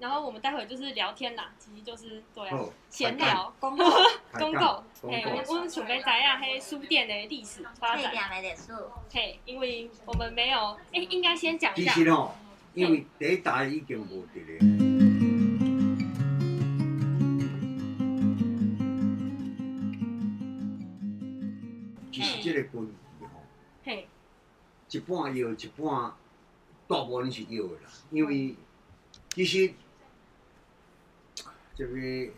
然后我们待会就是聊天啦，其实就是对闲聊。公告公告，嘿，我们准备知影迄书店的历史发退展，嘿，因为我们没有，哎，应该先讲一其下，实哦，因为第一代已经无伫咧。其实这个分歧吼，嘿，一半摇，一半大部分是摇的啦。因为其实这个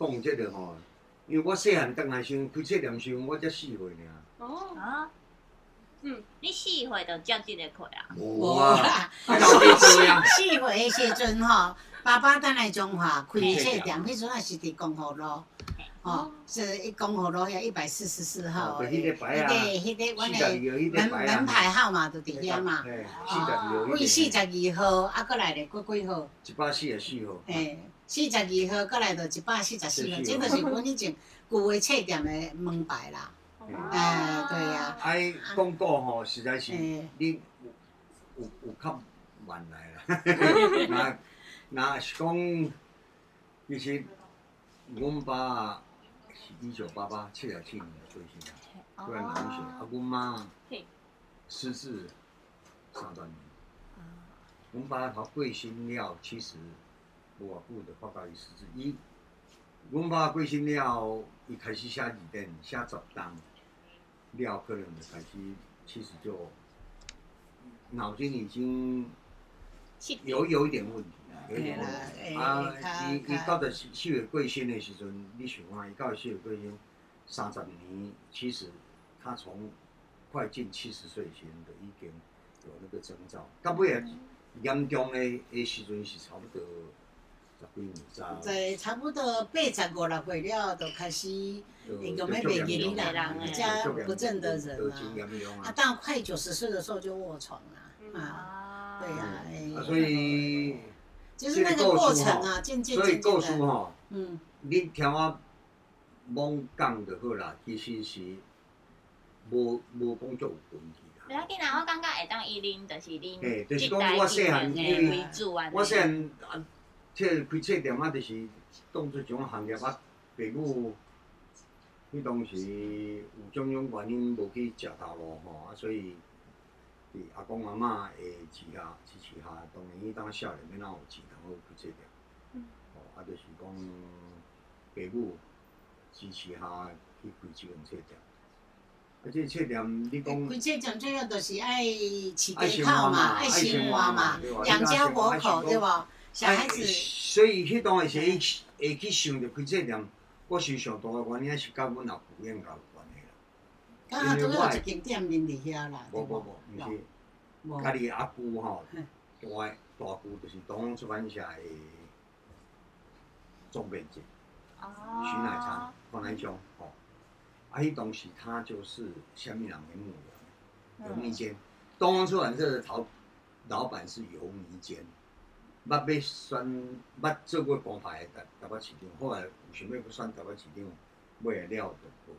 讲这个吼，因为我细汉当来时开册店时，我才四岁尔。哦，啊，嗯，你四岁就接这个课啊？无啊，哇，啊老弟做呀。四岁的时阵吼，爸爸等来中华开册店，迄阵也是伫公河路，哦，是一公河路遐一百四十四号迄个迄个迄个阮四十二号的迄门门牌号码就伫遐嘛。哦，四十二号。为四十二号，啊，过来咧过几号？一百四十四号。诶，四十二号过来就一百四十四号，这就是阮以前旧的册店的门牌啦。哎对呀哎，广告吼，实在是你有有有较慢来啦。那那是讲，其实阮爸是一九八八七十七年的岁星啊，虽然南学，啊，阮妈嘿失智三十年。阮爸头过身了，其实无偌久就发觉伊失智。伊，阮爸过身了，伊开始写字典，写十档，了可能就开始，其实就脑筋已经有有一点问题啦，有一点问题。伊伊较到着四月过身的时阵，你想看，伊到四月过身三十年，其实他从快近七十岁前就已经有那个征兆。到尾啊，严重的的时阵是差不多在差不多八十五六岁了，就开始就那个没免疫啦啦，加不正的人啊。啊。啊，到快九十岁的时候就卧床嗯了啊，啊对呀，所以就是那个过程啊，渐渐所以告渐渐的，嗯，你听我猛讲就好啦，其实是无无讲作有问题啦。不要紧啦，我感觉会当依恁，就是恁嘿就是讲我细汉人的因为为主啊。我细汉啊，这开册店啊，就是当做一种行业啊。爸母迄当时有种种原因无去食头路吼，啊，所以伫阿公阿嬷的支下支持下，当然伊当少年要哪有钱通好开册店。嗯哦，啊，就是讲爸母支持下去开即间册店。啊，这册店你讲。开册店最要就是爱起爱家靠嘛，爱生活嘛，养家活口对吧？小孩子哎，所以迄当时会去会去想着开这店，我想上大个原因是甲阮老父应该有关系啦。刚好都有一间店面伫遐啦？无无无，毋是，家己阿舅吼，嗯大大舅就是东方出版社的总编辑哦徐乃昌，方乃兄吼。啊，迄当时他就是下面人的牧羊，游迷间。东方出版社的头老板是游迷间，捌要选，捌做过公牌的台北市长，后来有想要要选台北市长，尾来了就无。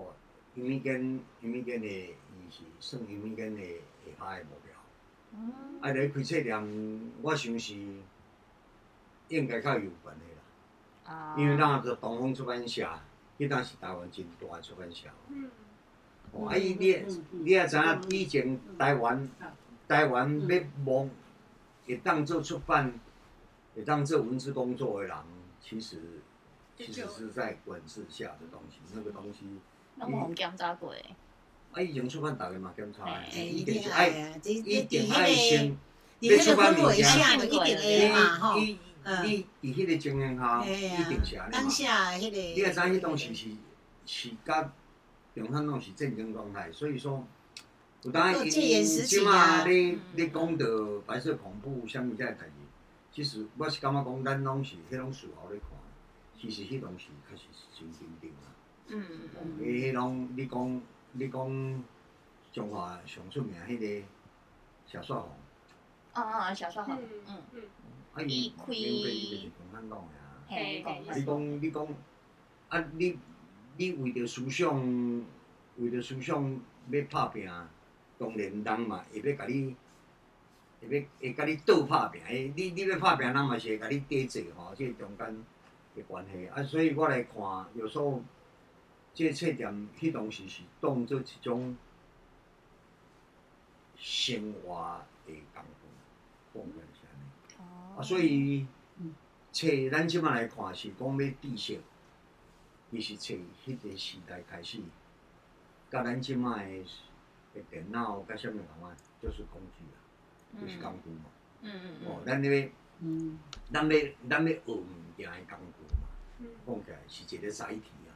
哦，游迷间，游迷间的伊是算游迷间的下骹的目标。嗯啊，来开册店，我想是应该较有关系啦。啊因为咱做东方出版社，迄当是台湾真大诶出版社。嗯，哦，啊，伊你你也知影，以前台湾台湾要忙会当做出版，会当做文字工作的人，其实其实是在管制下的东西，那个东西，那我们检查过的。啊，以前出版大家嘛检查一一定定是爱，一伫定爱迄先，个伫迄个氛围下，就一定会嘛吼。你你你伫迄个情形下，一定是安尼嘛当。下迄个，你也知迄当时是是甲平常拢是战争状态，所以说有当有戒严时期啊。即马你你讲到白色恐怖啥物遮个代志，其实我是感觉讲咱拢是迄种事后咧看，其实迄当时确实是真紧张啊。嗯。嗯伊迄种你讲你讲中华上出名迄个小帅红，哦哦，小说好，嗯嗯，嗯，啊伊伊开伊就是共产党的啊。嘿，你讲你讲，啊，你你为着思想，为着思想要拍拼，当然人嘛会要甲你，会要会甲你倒拍拼，诶，你你要拍拼，人嘛是会甲你底制吼，即、个中间的关系啊，所以我来看，有时候即、个册店迄当时是当做一种生活的工具，讲起是安尼。哦啊，所以嗯册咱即摆来看是讲要知识，伊是册迄个时代开始，甲咱即摆电脑甲啥物共款，就是工具啊，就是工具嘛。嗯嗯哦，嗯，咱要嗯，咱要咱要学物件的工具嘛，嗯。讲起来是一个载体啊，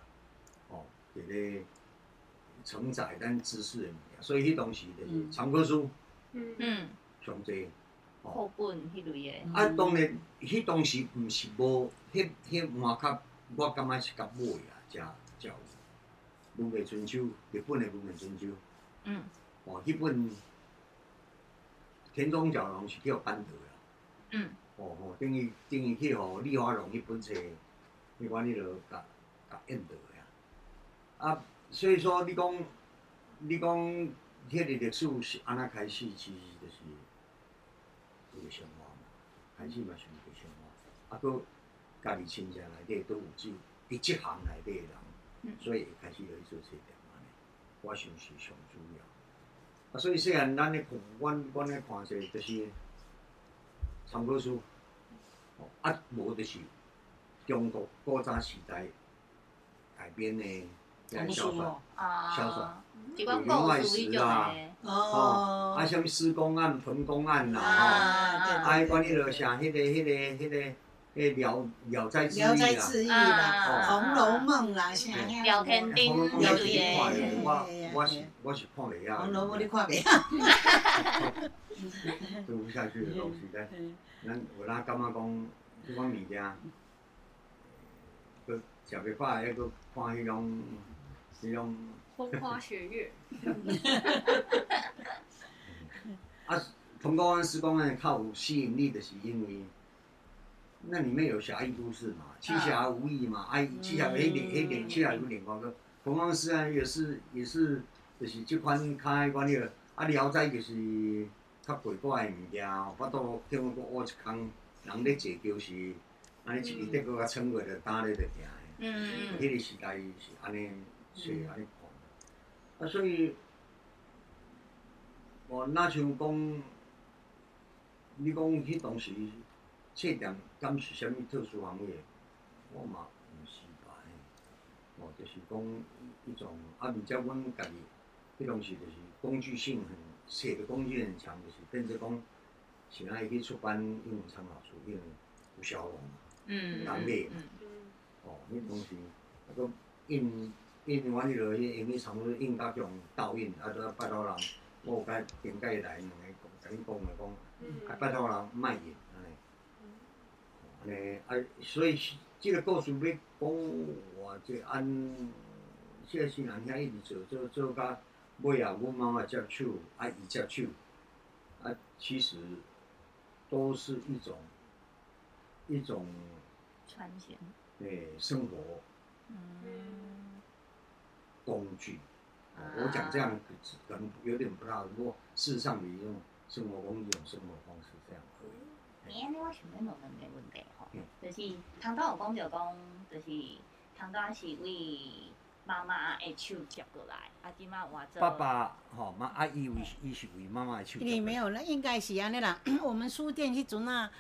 哦，一个承载咱知识的物件，所以迄当时就是嗯。参考书。嗯。嗯，上济。课本迄类的，啊，当然，迄当时毋是无，迄迄满较，我感觉是较买啊，才才有。文艺春秋，日本的文艺春秋，嗯。哦，迄本田中角荣是叫班德啦，嗯。哦哦，等于等于去互李华龙迄本册，迄款你著甲甲印到的啊。啊，所以说你讲，你讲迄个历史是安怎开始，其实就是一个生活嘛，开始嘛是一个生活，啊，佮家己亲戚内底都有只有伫即行内底的人，嗯。所以会开始有去做我想是上主要。啊，所以虽然咱咧看，阮阮咧看者就是参考书，哦，啊，无就是中国古早时代改编的遐童小说啊，小说。一款故事迄种的，哦，啊，什物施公案、彭公案啦，吼、啊，对啊，对迄款你著像迄个、迄个、迄个、迄个聊聊斋志异聊斋啦，志异啊，《红楼梦》啦，啥聊天钉红楼梦你迄类看的的，我我是我是看袂《啊。红楼梦》你看袂晓？读不下去的东西，咱咱有哪感觉讲，即款物件，佮食袂饱，还佮看迄种迄种。风花雪月，啊，彭公案、施公案较有吸引力的是因为，那里面有侠义都市嘛，七侠五义嘛，啊，七侠迄点迄点七侠有点光个，彭公施案也是也是就是即款较迄款个，啊，聊斋就是较鬼怪的物件，我都听讲我一空人咧坐就是，安尼一日得个较撑过着打咧着行的。嗯迄个时代是安尼是安尼看，啊，所以，哦，若像讲，你讲迄当时册店敢是啥物特殊行业，我嘛，哦，就是讲一种，啊，而且阮家己迄东西就是工具性很，写的工具很强，就是变做讲，是爱去出版英文参考书，因为有小龙嘛。嗯人买嘛嗯哦，迄东西，啊个印印完迄落迄英语差不多印甲种倒印，啊，都拜托人，我有甲顶解来两个讲，甲你讲的讲，啊拜托人卖印安尼，安尼啊，所以即个故事要讲偌济按，即个新人遐一直做做做到尾啊，阮妈妈接手，啊伊接手，啊其实都是一种一种。传承，诶，生活嗯工具。哦我讲这样可能有点不大，不过事实上你用生活工具、用生活方式这样可以。欸，安尼我想要问两个问题吼嗯，就是汤豆有讲着讲，就是汤豆是为妈妈的手接过来，啊，即摆换做爸爸，吼妈阿姨为伊是为妈妈的手。因为没有那，应该是安尼啦。我们书店迄阵啊，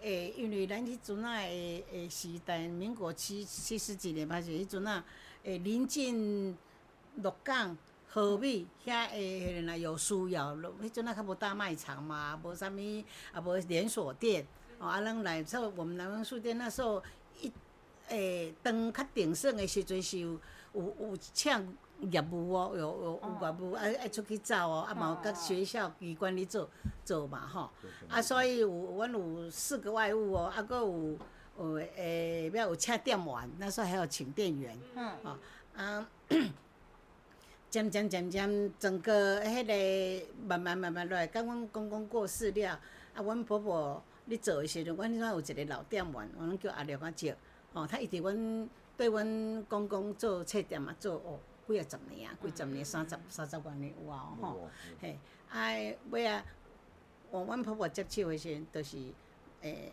诶，因为咱迄阵啊诶诶时代，民国七七十几年吧，是迄阵啊，诶临近鹿港、河尾遐诶，迄个有需要，迄阵啊较无大卖场嘛，无啥物，也无连锁店，哦，啊，咱来说我们南方书店那时候一诶，当较鼎盛的时阵是有有有请业务哦，有有有业务啊爱出去走哦，啊嘛有甲学校机关咧做做嘛吼，啊所以有阮有四个外务哦，啊搁有有诶，要有请店员，那时候还有请店员，嗯。哦啊。渐渐渐渐，整个迄个慢慢慢慢落来，甲阮公公过世了，啊，阮婆婆咧做诶时阵，阮迄阵有一个老店员，我拢叫阿廖阿姐，哦，他一直阮对阮公公做册店啊，做哦几啊十年啊，几十年、三十三十外年有啊，吼、哦嘿，啊，尾啊，我阮婆婆接手诶时阵，就是诶，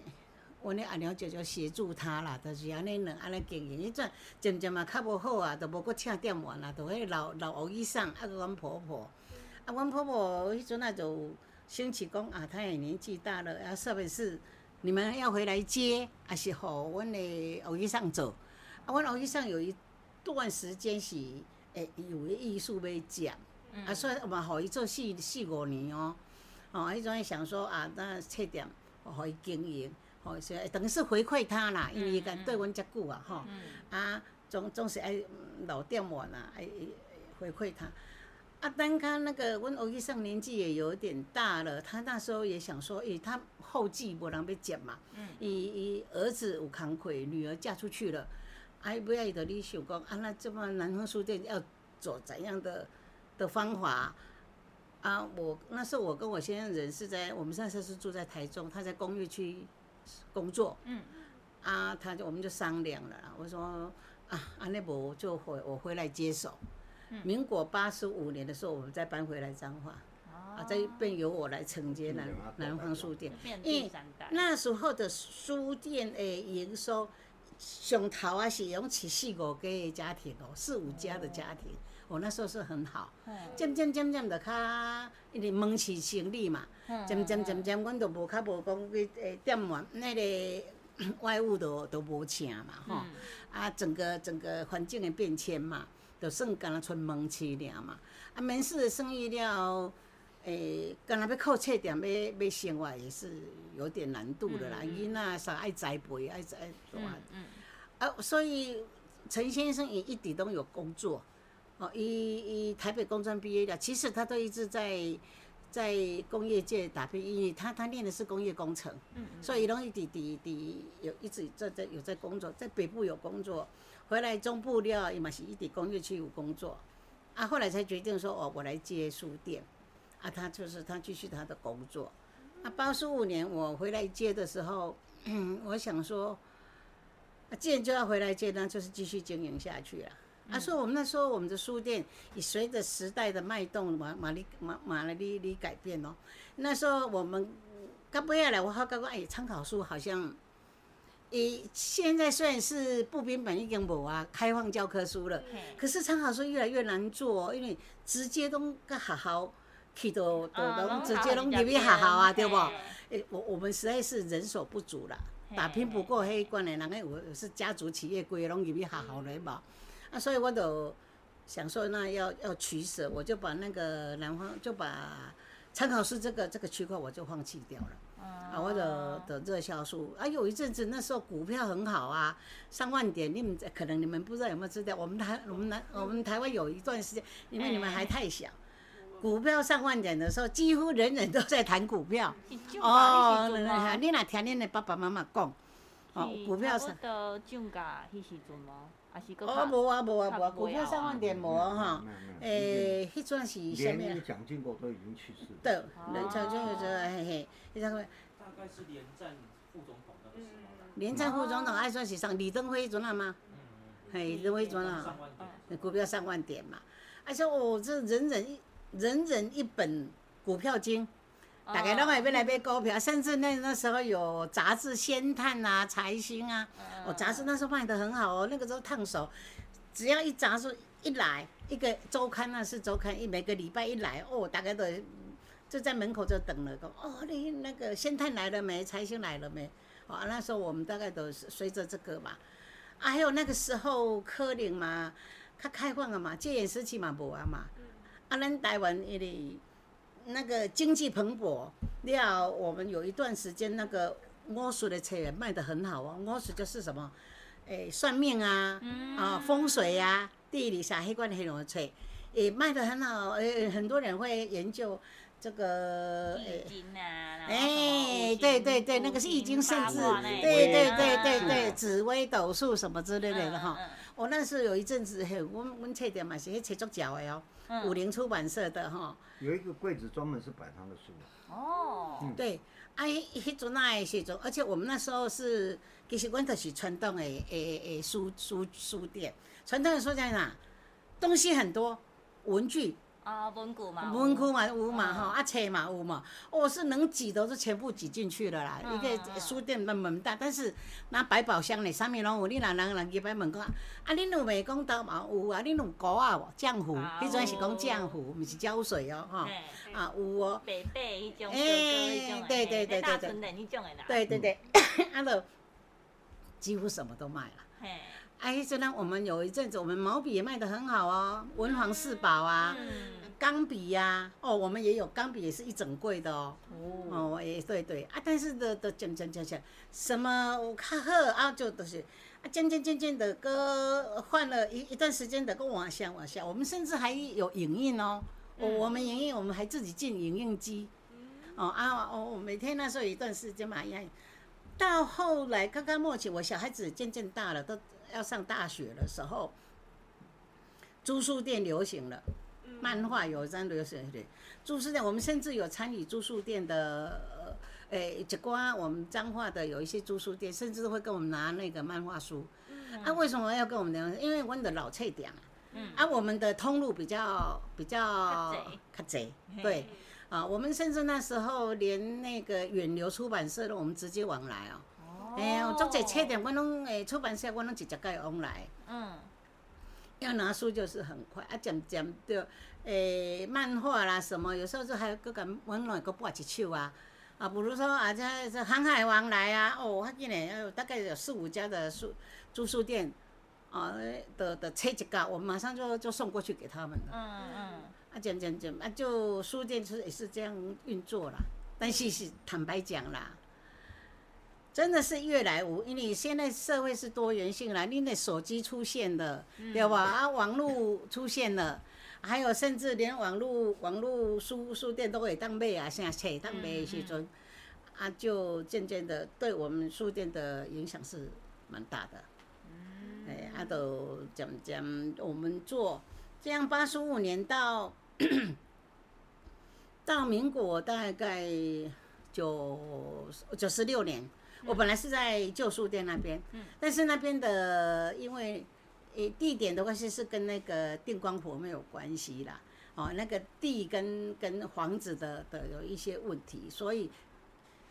阮咧阿娘就就协助他啦，就是安尼两安尼经营。迄阵渐渐嘛较无好啊，都无搁请店员啦，都迄老老欧医生，啊，阮婆婆，啊，阮婆婆迄阵啊就兴起讲啊，她也年纪大了，啊，是不是你们要回来接，还是互阮的欧医生做？啊，阮欧医生有一段时间是诶有个艺术要讲，啊，所以嘛，互伊做四四五年哦。哦，迄阵想说啊，那册店互伊经营，吼，是等于是回馈他啦，因为伊敢对阮遮久啊，吼，啊，总总是爱老点我啦，爱回馈他。啊，等他那个阮欧医生年纪也有点大了，他那时候也想说，诶，他后继无人要接嘛，伊伊儿子有康亏，女儿嫁出去了，啊，不要伊就咧想讲，啊，那这么南方书店要走怎样的的方法？啊，我那时候我跟我先生人是在我们那时候是住在台中，他在工业区工作。嗯。啊，他就我们就商量了，我说啊，安内伯就回我回来接手。嗯。民国八十五年的时候，我们再搬回来彰化。哦。啊，再便由我来承接南南方书店。因为那时候的书店诶营收，上头啊是用起四五家的家庭哦，四五家的家庭。我那时候是很好，渐渐渐渐的较，因为门市生理嘛，渐渐渐渐，阮都无较无讲去诶店员那个 外务都都无请嘛吼，啊整个整个环境的变迁嘛，就算干那剩门市了嘛，啊门市的生意了，诶，干那要靠册店要要生活也是有点难度的啦，囡仔啥爱栽培爱栽做啊，啊所以陈先生也一直都有工作。哦，一一台北工专毕业的，其实他都一直在在工业界打拼，因为他他念的是工业工程，嗯所以容易滴滴滴有一直在在有在工作，在北部有工作，回来中部了，也嘛是一直工业区有工作，啊，后来才决定说哦，我来接书店，啊，他就是他继续他的工作，啊，八十五年我回来接的时候，我想说，啊，既然就要回来接，那就是继续经营下去了。啊，所以我们那时候我们的书店也随着时代的脉动，马马里马马来里里改变哦。那时候我们刚不要来，我好刚刚哎，参考书好像，诶，现在虽然是步兵本已经无啊，开放教科书了，可是参考书越来越难做，因为直接都个学校去到都拢直接拢入去学校啊，对不？诶，我我们实在是人手不足啦，打拼不过迄关的，人个有是家族企业，规拢入去学校来嘛。啊，所以我都想说，那要要取舍，我就把那个南方就把参考书这个这个区块我就放弃掉了。啊，我的的热销书啊，有一阵子那时候股票很好啊，上万点，你们可能你们不知道有没有知道，我们台我们南我们台湾有一段时间，因为你们还太小，股票上万点的时候，几乎人人都在谈股票。哦，你哪听恁的爸爸妈妈讲？哦，股票上。的涨价迄时阵吗？哦，无啊，无啊，无啊，股票上万点无哈，诶，迄阵是啥物啊？连蒋经国都已经去世。对，连蒋经国就嘿嘿，迄个。大概是连战副总统那个时候。连战副总统还算是上李登辉阵啊吗？嘿，李登辉阵啊，股票上万点嘛，而且哦，这人人一人人一本股票经。大概拢会要来买股票，甚至那那时候有杂志《仙探》啊，《财星》啊，哦，杂志那时候卖的很好哦，那个时候烫手，只要一杂志一来，一个周刊那是周刊，一每个礼拜一来，哦，大概都就在门口就等了，讲哦，你那个《仙探》来了没？《财星》来了没？哦，那时候我们大概都是随着这个嘛，啊，还有那个时候科林嘛，较开放了嘛，戒严时期嘛无啊嘛，啊，咱台湾伊哩。那个经济蓬勃，了我们有一段时间那个魔术的册卖得很好哦。魔术就是什么，诶，算命啊，啊，风水啊，地理啥黑关的黑龙册，也卖得很好。诶，很多人会研究这个易经啊，哎，对对对，那个是易经，甚至对对对对对，紫微斗数什么之类的哈。我那时有一阵子，嘿，我我册店嘛是迄册足脚的哦。五菱出版社的哈，有一个柜子专门是摆他的书。哦，对，啊，迄阵那时阵，而且我们那时候是，其实阮就是传统的诶诶书书书店，传统的书店哪，东西很多，文具、啊，文具嘛，文库嘛有嘛嗯吼，啊册嘛有嘛，哦是能挤都是全部挤进去了啦。嗯一个嗯书店的门大，但是那百宝箱呢，啥物拢有。你若人人入来问讲，啊恁有袂讲刀嘛有啊？恁有膏啊无？浆糊，啊迄阵是讲浆糊，毋是胶水哦吼。啊有哦，白白迄种，哎对对对对对春人迄种的啦。对对对，啊就几乎什么都卖了。嘿，啊，迄阵呢，我们有一阵子，我们毛笔也卖得很好哦，文房四宝啊，嗯，钢笔呀，哦，我们也有钢笔，也是一整柜的哦。哦，哦，诶，对对啊，但是的的渐渐渐渐，什么有较好啊，就都是啊，渐渐渐渐的个换了一一段时间的个往下往下，我们甚至还有影印哦，我、嗯我们影印我们还自己进影印机，哦啊哦，每天那时候有一段时间嘛，一样，到后来刚刚末期，我小孩子渐渐大了，都要上大学的时候，租书店流行了。漫画有张流水的住宿店我们甚至有参与住宿店的，呃，诶，一寡我们彰化的有一些住宿店，甚至会跟我们拿那个漫画书。啊，为什么要跟我们聊？因为我们的老菜点啊，嗯啊，我们的通路比较比较卡窄较窄，对，啊，我们甚至那时候连那个远流出版社的，我们直接往来哦。哦哎呀，足侪册店，我拢诶出版社，我拢直接甲伊往来。嗯，要拿书就是很快啊，渐渐就诶、漫画啦什么，有时候就还搁甲阮来搁拨一手啊。啊，比如说啊，这这航海王来啊，哦，我记得有大概有四五家的书租书店啊的的车一架，我马上就就送过去给他们了。嗯嗯，啊，讲讲讲啊，就书店是也是这样运作啦。但是是坦白讲啦，真的是越来无，因为现在社会是多元性啦，你的手机出现了，对吧？啊，网络出现了。还有，甚至连网络网络书书店都会当买啊，现在册当买的时阵，啊，就渐渐的对我们书店的影响是蛮大的。哎，啊，都渐渐我们做这样八十五年到 到民国大概九九十六年，我本来是在旧书店那边，但是那边的因为诶地点的话是是跟那个电光火没有关系啦，哦，那个地跟跟房子的的有一些问题，所以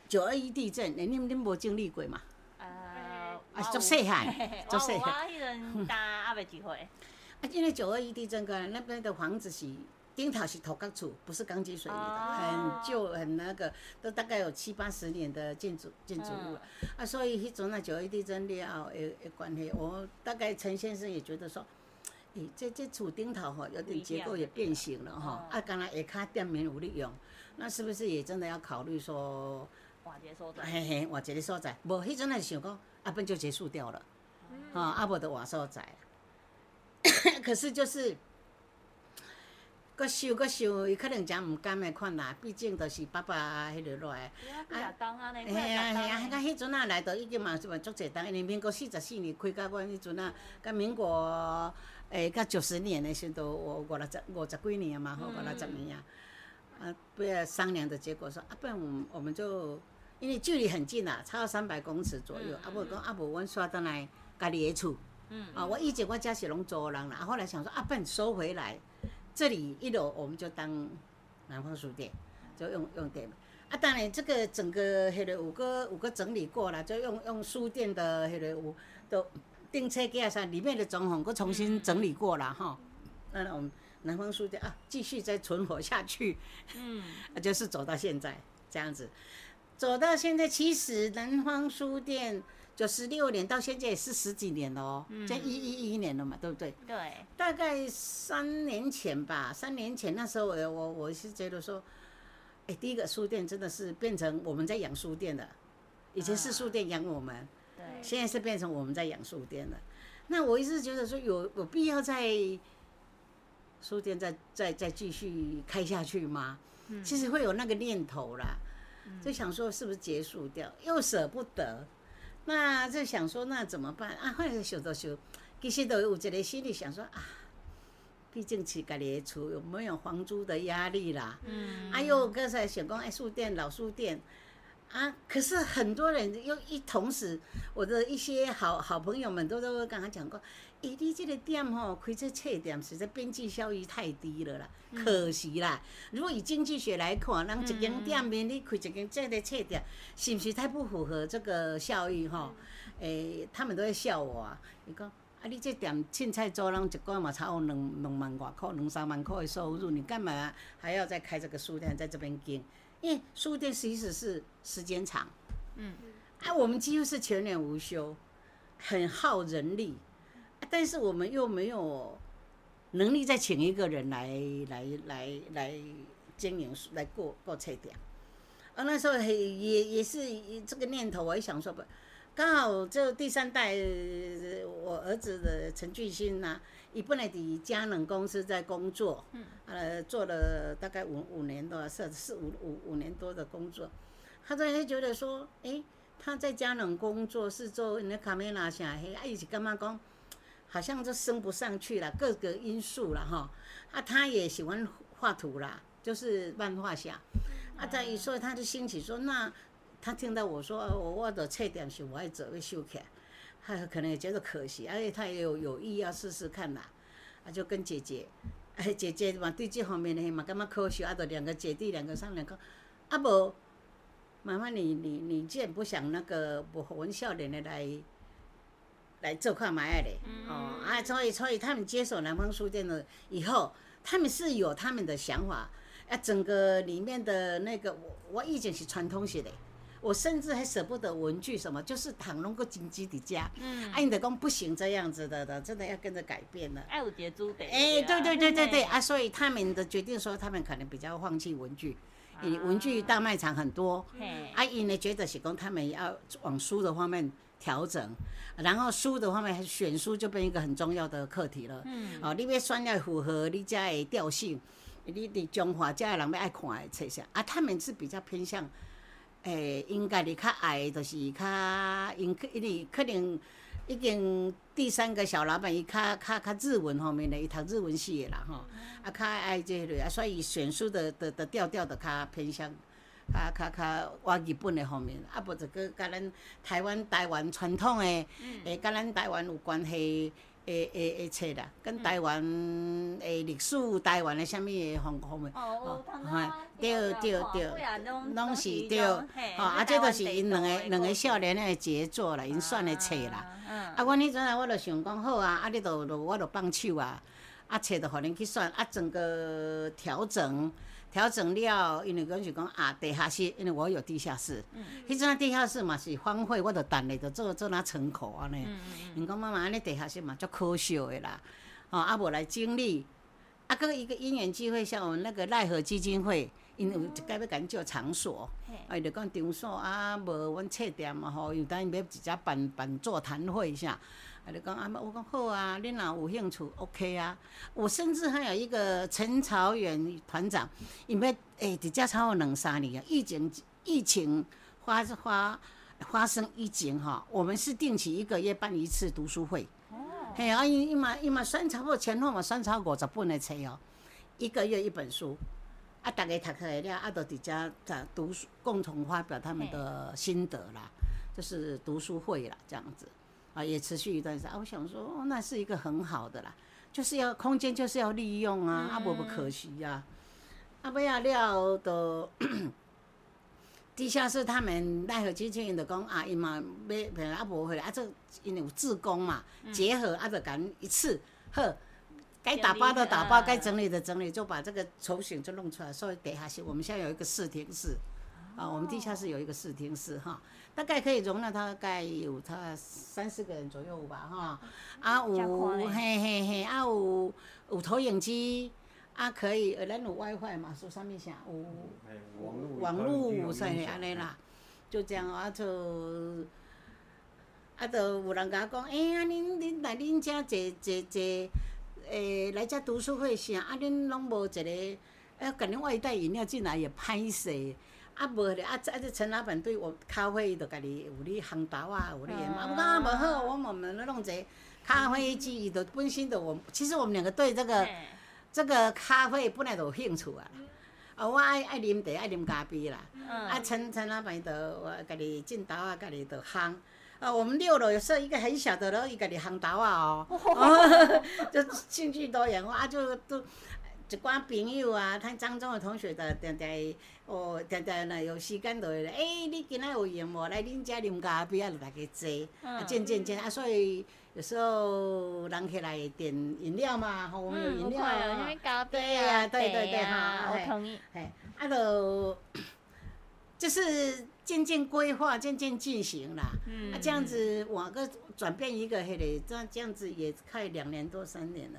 九二一地震，诶你们你们无经历过嘛？呃，啊，足细汉，我 足细汉我汉。迄阵搭阿未几岁，啊，因为九二一地震过来，那边的房子是顶头是土钢厝，不是钢筋水泥的，哦很旧很那个，都大概有七八十年的建筑建筑物了。啊，所以迄阵啊九一地震了后的的关系，我大概陈先生也觉得说。诶、这这厝顶头吼有点结构也变形了哈，啊，刚才下骹店面有利用，那是不是也真的要考虑说，换一个所在，嘿嘿，换一个所在？无，迄阵还是想讲，啊，不然就结束掉了，啊，啊无就换所在。可是就是，搁想搁想，伊可能真毋甘的款啦，毕竟都是爸爸迄落落来。几啊当啊，呢，几嘿啊嘿啊，啊迄阵啊来到已经嘛是嘛足侪当，因为民国四十四年开到阮迄阵啊，甲民国诶甲九十年的时候都五五六十五十几年嘛，吼五六十年啊。啊，不要商量的结果说啊，不然我们我们就因为距离很近啦，差三百公尺左右，啊无讲啊无阮刷倒来家己的厝。嗯啊，我以前我家是拢租人啦，啊后来想说啊，不然收回来，这里一楼我们就当南方书店，就用用店。啊，当然这个整个迄个有个有个整理过了，就用用书店的迄个有都订册架上里面的装潢，都重新整理过了哈。那我们南方书店啊，继续再存活下去，嗯，啊，就是走到现在这样子，走到现在，其实南方书店九十六年到现在也是十几年了哦，这一一一年了嘛，对不对？对，大概三年前吧，三年前那时候我我我是觉得说，哎，第一个书店真的是变成我们在养书店的，以前是书店养我们，对，现在是变成我们在养书店了。那我一直觉得说有有必要在书店再再再继续开下去吗？其实会有那个念头啦，就想说是不是结束掉，又舍不得，那就想说那怎么办啊？后来想到想，其实都有一个心里想说啊，毕竟是家己的厝，有没有房租的压力啦？嗯，哎呦刚才想讲，哎，书店老书店，啊，可是很多人又一同时，我的一些好好朋友们都都跟他讲过，伊你这个店吼开这册店，实在边际效益太低了啦，可惜啦。如果以经济学来看，人一间店面你开一间这个册店，是不是太不符合这个效益吼？诶、他们都在笑我啊，伊讲。啊！你这店凊彩做人一个月嘛，差有两两万外块、两三万块的收入，你干嘛还要再开这个书店在这边经？因为书店其实是时间长，嗯，啊，我们几乎是全年无休，很耗人力，啊但是我们又没有能力再请一个人来来来来经营来过过菜点。啊，那时候也也也是这个念头，我也想说不，刚好这第三代呃我儿子的陈俊兴呐、伊本来伫佳能公司在工作，嗯，呃，做了大概五五年多，是四五五五年多的工作，他就会觉得说，诶、他在佳能工作是做那卡梅拉啥嘿，啊，伊是干嘛讲，好像就升不上去了，各个因素了哈，啊，他也喜欢画图啦，就是漫画家，啊，在一说他就兴起说，那他听到我说，呃我我的缺点是我要做要收起来。他可能也觉得可惜，而且他也有有意要试试看啦，啊，就跟姐姐，哎，姐姐嘛对这方面呢嘛感觉可惜，啊，就两个姐弟两个商量讲，啊无，妈妈你你你既然不想那个不我们少年的来来做看买的，哦，啊，所以所以他们接手南方书店的以后，他们是有他们的想法，啊，整个里面的那个我我以前是传统式的。我甚至还舍不得文具什么，就是躺弄个经济的家，嗯，啊，你的讲不行这样子的的，真的要跟着改变了。爱有节主的。哎，对对对对对。啊，所以他们的决定说，他们可能比较放弃文具，因为文具大卖场很多，嘿，啊，因呢觉得是讲他们要往书的方面调整，然后书的方面选书就变一个很重要的课题了。嗯，哦，你要选要符合你家的调性，你伫中华家的人要爱看的册啥，啊，他们是比较偏向。诶，应该你较爱的就是较，因因为可能已经第三个小老板伊较较较日文方面的，伊读日文系的啦吼，啊较爱这类啊，所以选书的的的调调的较偏向，较较较我日本的方面，啊无就个甲咱台湾台湾传统的，诶，甲咱台湾有关系。诶诶诶，册啦，跟台湾诶历史、台湾的啥物的方方面，哦，嘿对对对拢是对，吼，啊，这都是因两个两个少年的杰作啦，因选的册啦。啊，阮迄阵啊，我就想讲好啊，啊，你都都我都放手啊，啊，册都互恁去选，啊，整个调整调整了，因为阮是讲啊，地下室，因为我有地下室，迄阵啊地下室嘛是荒废，我就等咧，就做做那仓库安尼。因讲妈妈安尼地下室嘛足可惜的啦，吼，啊无来整理。啊，搁一个因缘机会，像我们那个奈何基金会，因有一届要甲恁借场所，啊，伊就讲场所啊，无阮册店嘛吼，有当要直接办办座谈会一下，啊，就讲啊，我讲好啊，你若有兴趣，OK 啊。我甚至还有一个陈朝远团长，因为诶，伫遮超过两三年啊，疫情疫情发发发生疫情哈，我们是定期一个月办一次读书会。哦嘿，啊，伊伊嘛伊嘛选差不多前后嘛选超五十本的册哦，一个月一本书，啊，大家读起来了，啊，都伫遮在读书，共同发表他们的心得啦，就是读书会啦，这样子，啊，也持续一段时间。啊，我想说，哦，那是一个很好的啦，就是要空间就是要利用啊，啊，无不可惜呀、啊，啊，尾啊了都。地下室他们奈何基金会就讲啊，伊嘛要平啊无回来啊，这因为有自工嘛，结合啊，就赶一次呵，该打包的打包，该整理的整理，就把这个雏形就弄出来。所以地下室我们现在有一个视听室，啊，我们地下室有一个视听室哈，大概可以容纳大概有他三四个人左右吧哈，啊有嘿嘿嘿，啊有有投影机。啊，可以，呃，咱有 WiFi 嘛，说上面啥有哎网络网络啥的安尼啦，就这样啊，就啊，就有人甲我讲，哎、啊，恁恁来恁遮坐坐坐，诶、来遮读书会啥？啊，恁拢无一个，啊，甲恁外带饮料进来也歹势。啊，无咧，啊，这啊这陈老板对我咖啡就家己有咧烘豆啊，有咧研嘛，我讲啊无好，我们们弄一个咖啡机，伊就本身的我，其实我们两个对这个。这个咖啡本来就有兴趣啊，啊，我爱爱啉茶，爱啉咖啡啦。啊，嗯，陈陈老板就我家己进豆啊，家己就烘。啊，我们六楼有设一个很小的楼，伊家己烘豆啊哦，就兴趣多元化，啊就都一寡朋友啊，他张中的同学的定定哦，定定若有时间就会来，诶、你今仔有闲无？来恁遮啉咖啡啊，就大家坐，啊渐渐渐啊，所以有时候人起来点饮料嘛，吼，我们有嗯，饮料啊咖啡对呀对对对茶啊哈嘿我同意。嘿，啊，就就是渐渐规划，渐渐进行啦。嗯啊，这样子我个转变一个迄个，这样这样子也快两年多三年了。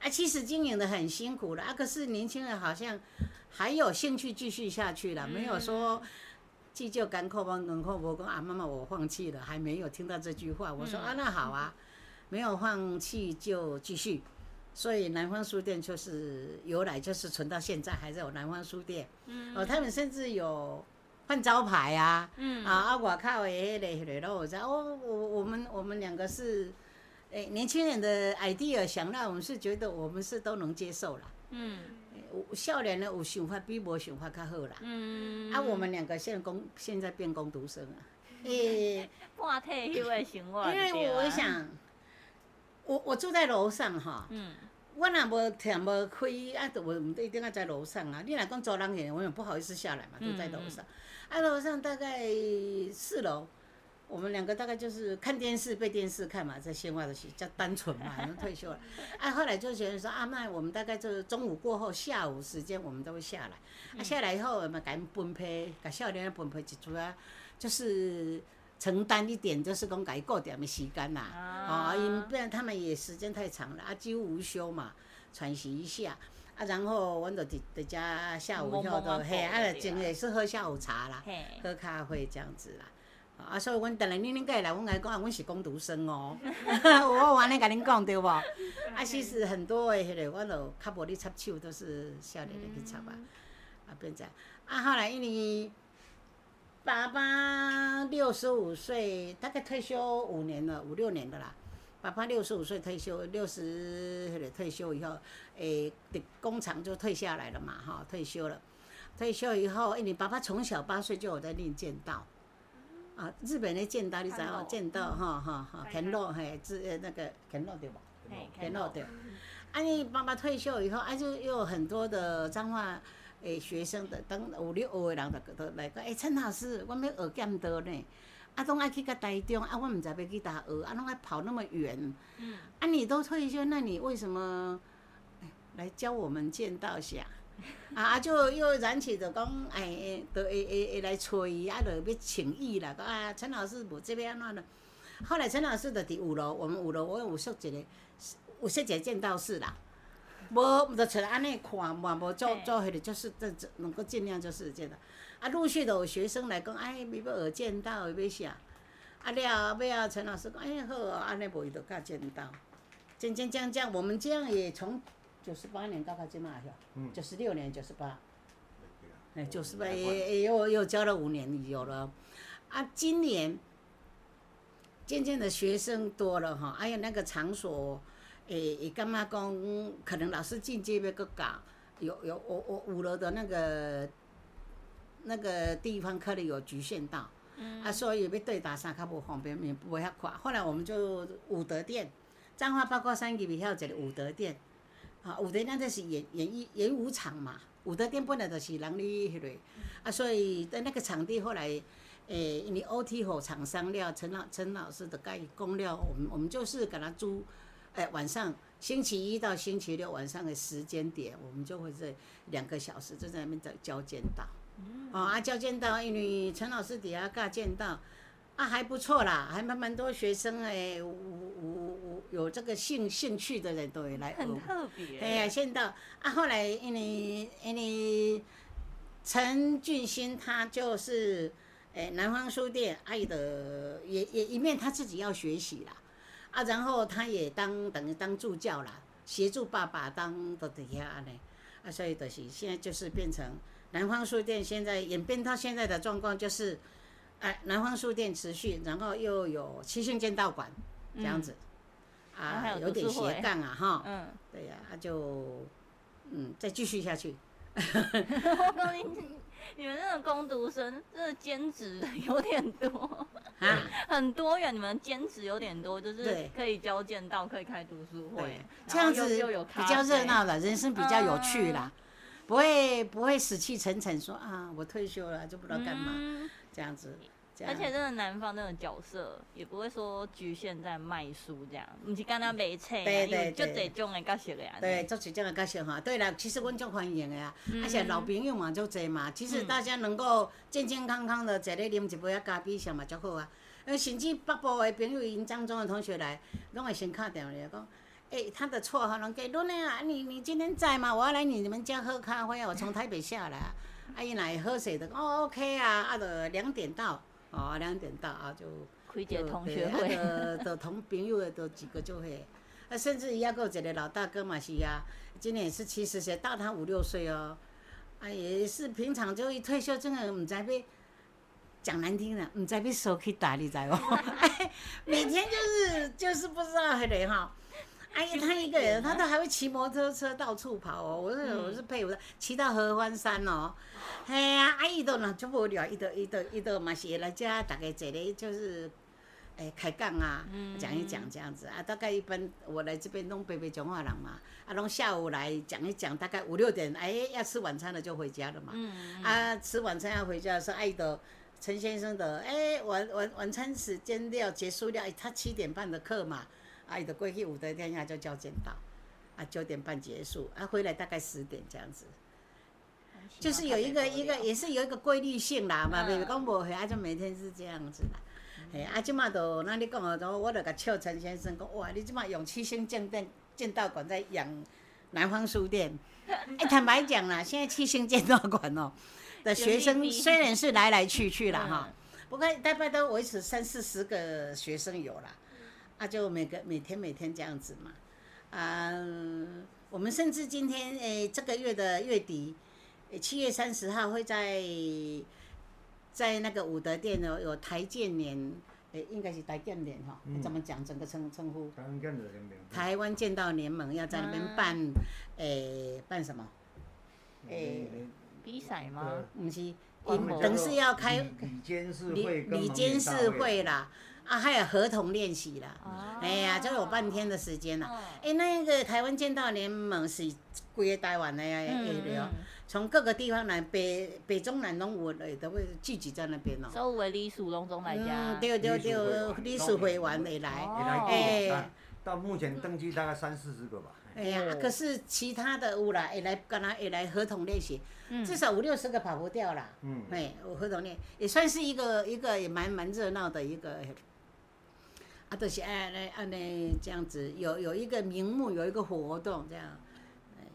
啊，其实经营的很辛苦了啊，可是年轻人好像还有兴趣继续下去了，没有说既就赶口帮赶口，我跟啊妈妈我放弃了，还没有听到这句话。我说、啊那好啊，没有放弃就继续。所以南方书店就是由来就是存到现在还在有南方书店，嗯哦，他们甚至有换招牌啊，嗯啊啊，外口的迄个迄个我我我们我们两个是，诶、年轻人的 idea 想让我们是觉得我们是都能接受啦。嗯有少年的有想法比无想法较好啦。嗯，啊，我们两个现在工现在变工读生啊，诶、半退休的生活就因，为我想，我我住在楼上哈，嗯我若无天无开，啊，就我们一定要在楼上啊。你若讲租人去，我也不好意思下来嘛，都在楼上。啊，楼上大概四楼，我们两个大概就是看电视被电视看嘛，在闲话的戏叫单纯嘛，然后退休了。啊，后来就觉得说啊，那我们大概就是中午过后，下午时间我们都会下来。啊，下来以后我们赶紧分配，给少年分配一组啊，就是承担一点，就是讲给固定的时间啦。啊哦，因不然他们也时间太长了啊，几乎无休嘛，喘息一下啊，然后我们就伫伫家下午以后都嘿，啊，也是喝下午茶啦，喝咖啡这样子啦。啊，所以阮当然恁恁过来，阮甲讲啊，阮是工读生哦，我有安尼甲恁讲对无？啊，其实很多诶迄个，我就较无咧插手，都是少年的去插啊，啊变这样。啊，后来因为爸爸六十五岁，大概退休五年了，五六年的啦。爸爸六十五岁退休，六十迄个退休以后，诶，伫工厂就退下来了嘛，哈，退休了。退休以后，因为爸爸从小八岁就有在练剑道，啊，日本的剑道你知道？剑道哈哈哈，拳道嘿，自呃那个拳道对吧？嘿，联络对。啊，你爸爸退休以后，啊，就又有很多的彰化诶学生的，等五六学的人就都来讲，诶、陈老师，我要学剑道呢，啊，拢爱去个台中，啊，我毋知要去哪学，啊，拢爱跑那么远，嗯，啊，你都退休，那你为什么哎来教我们剑道下？啊啊，就又燃起着讲，哎，都会会会来催伊，啊，就要请意啦，讲啊，陈老师无这边安怎呢？后来陈老师就伫五楼，我们五楼我有设一个，有设一个剑道室啦。无就出来安尼看嘛，无做做迄个，就是这这能够尽量就是这样的。啊，陆续的有学生来讲，哎，要要学剑道，要啥？啊了后尾啊，陈老师讲，哎好啊，安尼无伊就教剑道。渐渐这样这样，我们这样也从九十八年教到今嘛是吧？嗯九十六年、九十八，哎，九十八也也又又教了五年有了。啊，今年渐渐的学生多了哈，还有那个场所，诶、也感觉讲可能老师进阶要搁教，有有我我五楼的那个那个地方可能有局限到，啊，所以要对打啥较无方便，也不会遐快。后来我们就武德店，彰化八卦山里面还有一个武德店，啊，武德店这是演演艺演武场嘛，武德店本来就是人哩迄个，啊，所以在那个场地后来。诶，因为 OT 吼厂商了，陈老陈老师的盖工料，我们我们就是给他租，诶，晚上星期一到星期六晚上的时间点，我们就会在两个小时就在那边教教剑道。哦啊，教剑道，因为陈老师底下教剑道，啊还不错啦，还蛮蛮多学生诶，我我我有这个兴兴趣的人都会来学。很特别。哎呀，剑道啊，后来因为因为陈俊兴他就是诶、南方书店爱的也也一面他自己要学习啦，啊，然后他也当等于当助教啦，协助爸爸当的底下呢，啊，所以就是现在就是变成南方书店现在演变到现在的状况就是，哎、南方书店持续，然后又有七星剑道馆这样子，啊，有点斜杠啊哈。嗯，对呀、他就嗯再继续下去，我告诉你，你们那个攻读生真的兼职有点多，啊，很多元。你们兼职有点多，就是可以教剑道，可以开读书会这样子比较热闹了，人生比较有趣嗯啦，不会不会死气沉沉说啊，我退休了就不知道干嘛嗯这样子。而且真的南方那种角色也不会说局限在卖书这样，不是刚刚卖册啊，对因为就对这种的角色的呀。对，做起这样的角色哈。对了，其实阮足欢迎的啊，嗯而且老朋友嘛足多嘛。其实嗯大家能够健健康康的坐咧啉一杯啊咖啡，上嘛足好啊。呃，甚至北部的朋友，因漳州的同学来，拢会先敲电话来讲。诶、他的绰号拢叫伦内啊，你你今天在吗？我要来你们家喝咖啡啊，我从台北下来啊。啊，伊来喝水的，哦，OK 啊，啊，就两点到，哦，两点到啊，就开一个同学会，就就同朋友的都几个就会，啊，甚至伊还有一个老大哥嘛是啊，今年也是七十岁，大他五六岁哦，啊，也是平常就一退休，真的唔知要讲难听的，唔知要收去打，你知无？每天就是就是不知道迄个哈。哎呀，他一个人，他都还会骑摩托车到处跑哦。我是我是佩服他，骑到合欢山哦。嘿呀，啊伊都若足无聊，伊都伊都伊都嘛是会来遮大概坐咧就是，诶、开讲啊，讲一讲这样子啊。大概一般我来这边弄北北讲话人嘛，啊，拢下午来讲一讲，大概五六点，哎，要吃晚餐了就回家了嘛。嗯，啊，吃晚餐要回家的时候，爱的陈先生的，哎、晚晚晚餐时间要结束了，哎他七点半的课嘛，啊，伊的过去武德天下就叫见到，啊，九点半结束，啊，回来大概十点这样子，就是有一个一个也是有一个规律性啦嘛，嗯。袂讲无啊，就每天是这样子啦。嘿，啊，即马都那你讲哦，都我就甲笑陈先生讲，哇，你即马用七星剑店剑道馆在养南方书店，哎、坦白讲啦，现在七星剑道馆哦的学生虽然是来来去去啦哈、嗯不过大概都维持三四十个学生有啦，啊，就每个每天每天这样子嘛，啊，我们甚至今天诶、这个月的月底，诶七月三十号会在在那个武德殿呢有台建联，诶、应该是台建联哈，嗯怎么讲整个称称呼？台湾跟着联盟，台湾剑道联盟要在那边办，诶、办什么？诶比赛吗？不是，等是要开里里监事会跟里监事会啦，啊，还有合同练习啦。哦哎呀，就有半天的时间啦。嗯哎，那个台湾剑道联盟是规个台湾的呀，嗯会了嗯，从各个地方来，北北中南东有的都会聚集在那边哦。周围理属拢总来家嗯，，对对对，理事会员会来。哦也来哎过，到目前登记大概三四十个吧。哎呀哦，可是其他的有啦，会来跟他会来合同练习，嗯至少五六十个跑不掉啦。嗯，哎，有合同练也算是一个一个也蛮蛮热闹的一个，啊，都、是按按按呢这样子，有有一个名目，有一个活动这样，哎，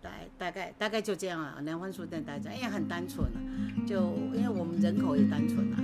大大概大概就这样啊。南方书店大家因为很单纯啊，就因为我们人口也单纯啊，